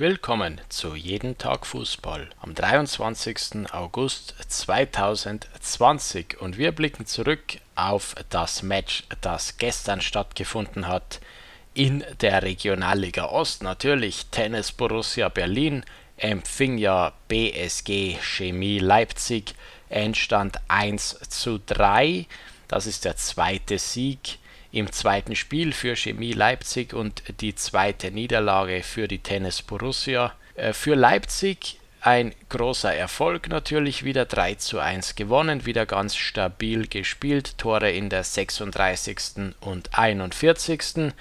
Willkommen zu Jeden Tag Fußball am 23. August 2020 und wir blicken zurück auf das Match, das gestern stattgefunden hat in der Regionalliga Ost. Natürlich Tennis Borussia Berlin empfing ja BSG Chemie Leipzig. Endstand 1 zu 3. Das ist der zweite Sieg im zweiten Spiel für Chemie Leipzig und die zweite Niederlage für die Tennis Borussia. Äh, für Leipzig ein großer Erfolg natürlich, wieder 3 zu 1 gewonnen, wieder ganz stabil gespielt, Tore in der 36. und 41.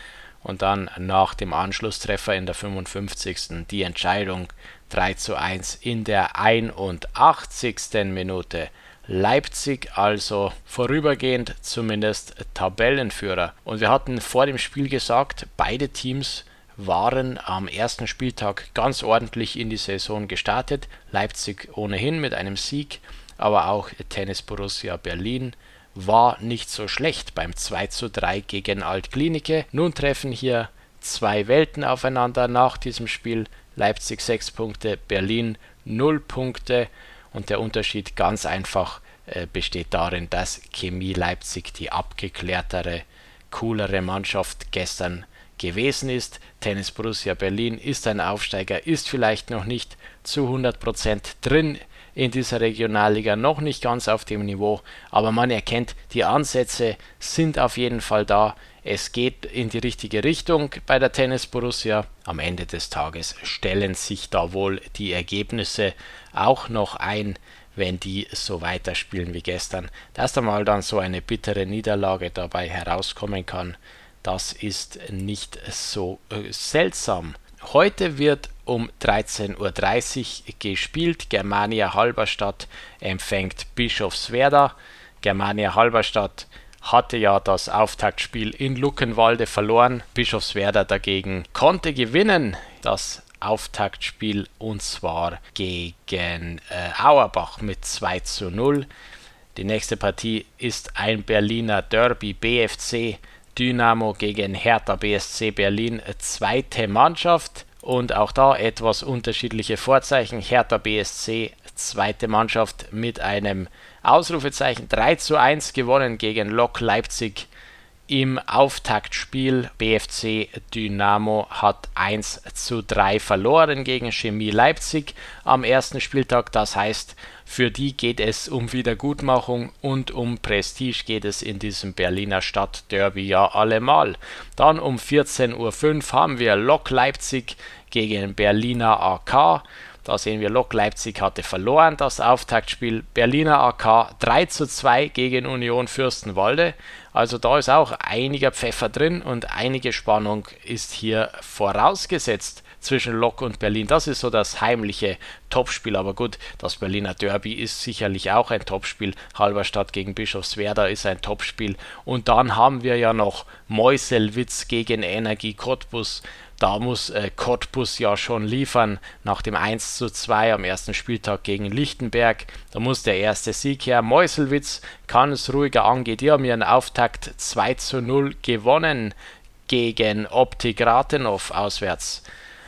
Und dann nach dem Anschlusstreffer in der 55. die Entscheidung 3 zu 1 in der 81. Minute. Leipzig also vorübergehend zumindest Tabellenführer. Und wir hatten vor dem Spiel gesagt, beide Teams waren am ersten Spieltag ganz ordentlich in die Saison gestartet. Leipzig ohnehin mit einem Sieg, aber auch Tennis Borussia Berlin war nicht so schlecht beim 2 zu 3 gegen Altklinike. Nun treffen hier zwei Welten aufeinander nach diesem Spiel. Leipzig 6 Punkte, Berlin 0 Punkte. Und der Unterschied ganz einfach äh, besteht darin, dass Chemie Leipzig die abgeklärtere, coolere Mannschaft gestern gewesen ist. Tennis Borussia Berlin ist ein Aufsteiger, ist vielleicht noch nicht zu 100% drin in dieser Regionalliga, noch nicht ganz auf dem Niveau, aber man erkennt, die Ansätze sind auf jeden Fall da. Es geht in die richtige Richtung bei der Tennis Borussia. Am Ende des Tages stellen sich da wohl die Ergebnisse auch noch ein, wenn die so weiterspielen wie gestern. Dass da mal dann so eine bittere Niederlage dabei herauskommen kann, das ist nicht so äh, seltsam. Heute wird um 13.30 Uhr gespielt. Germania Halberstadt empfängt Bischofswerda. Germania Halberstadt hatte ja das Auftaktspiel in Luckenwalde verloren. Bischofswerda dagegen konnte gewinnen. Das Auftaktspiel und zwar gegen äh, Auerbach mit 2 zu 0. Die nächste Partie ist ein Berliner Derby BFC Dynamo gegen Hertha BSC Berlin, zweite Mannschaft. Und auch da etwas unterschiedliche Vorzeichen. Hertha BSC, zweite Mannschaft mit einem Ausrufezeichen 3 zu 1 gewonnen gegen Lok Leipzig im Auftaktspiel BFC Dynamo hat 1 zu 3 verloren gegen Chemie Leipzig am ersten Spieltag. Das heißt, für die geht es um Wiedergutmachung und um Prestige geht es in diesem Berliner Stadtderby ja allemal. Dann um 14.05 Uhr haben wir Lok Leipzig gegen Berliner AK. Da sehen wir, Lok Leipzig hatte verloren das Auftaktspiel. Berliner AK 3 zu 2 gegen Union Fürstenwalde. Also da ist auch einiger Pfeffer drin und einige Spannung ist hier vorausgesetzt zwischen Lok und Berlin. Das ist so das heimliche Topspiel. Aber gut, das Berliner Derby ist sicherlich auch ein Topspiel. Halberstadt gegen Bischofswerda ist ein Topspiel. Und dann haben wir ja noch Meuselwitz gegen Energie Cottbus. Da muss äh, Cottbus ja schon liefern nach dem 1 zu 2 am ersten Spieltag gegen Lichtenberg. Da muss der erste Sieg her. Meuselwitz kann es ruhiger angehen. Die haben ihren Auftakt 2 zu 0 gewonnen gegen Optik Rathenow auswärts.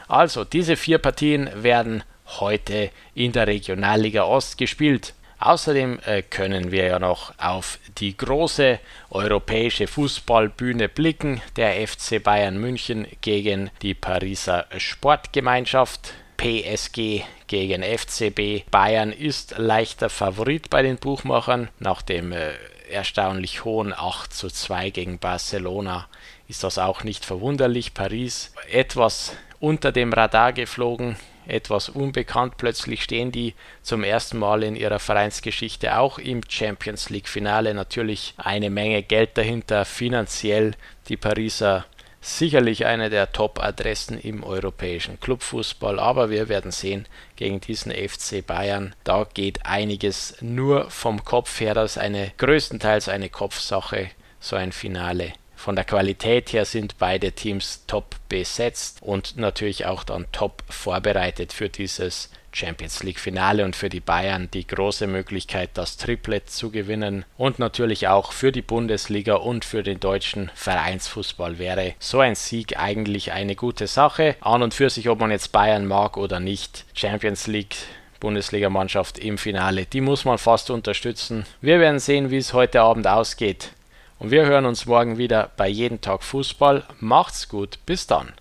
Also, diese vier Partien werden heute in der Regionalliga Ost gespielt. Außerdem äh, können wir ja noch auf die große europäische Fußballbühne blicken. Der FC Bayern München gegen die Pariser Sportgemeinschaft. PSG gegen FCB. Bayern ist leichter Favorit bei den Buchmachern. Nach dem äh, erstaunlich hohen 8 zu 2 gegen Barcelona ist das auch nicht verwunderlich. Paris etwas unter dem Radar geflogen etwas unbekannt. Plötzlich stehen die zum ersten Mal in ihrer Vereinsgeschichte auch im Champions League Finale. Natürlich eine Menge Geld dahinter, finanziell die Pariser sicherlich eine der Top-Adressen im europäischen Clubfußball, aber wir werden sehen gegen diesen FC Bayern. Da geht einiges nur vom Kopf her, das ist eine größtenteils eine Kopfsache, so ein Finale Von der Qualität her sind beide Teams top besetzt und natürlich auch dann top vorbereitet für dieses Champions League Finale und für die Bayern die große Möglichkeit, das Triplett zu gewinnen und natürlich auch für die Bundesliga und für den deutschen Vereinsfußball wäre so ein Sieg eigentlich eine gute Sache. An und für sich, ob man jetzt Bayern mag oder nicht, Champions League Bundesligamannschaft im Finale, die muss man fast unterstützen. Wir werden sehen, wie es heute Abend ausgeht. Und wir hören uns morgen wieder bei Jeden Tag Fußball. Macht's gut, bis dann.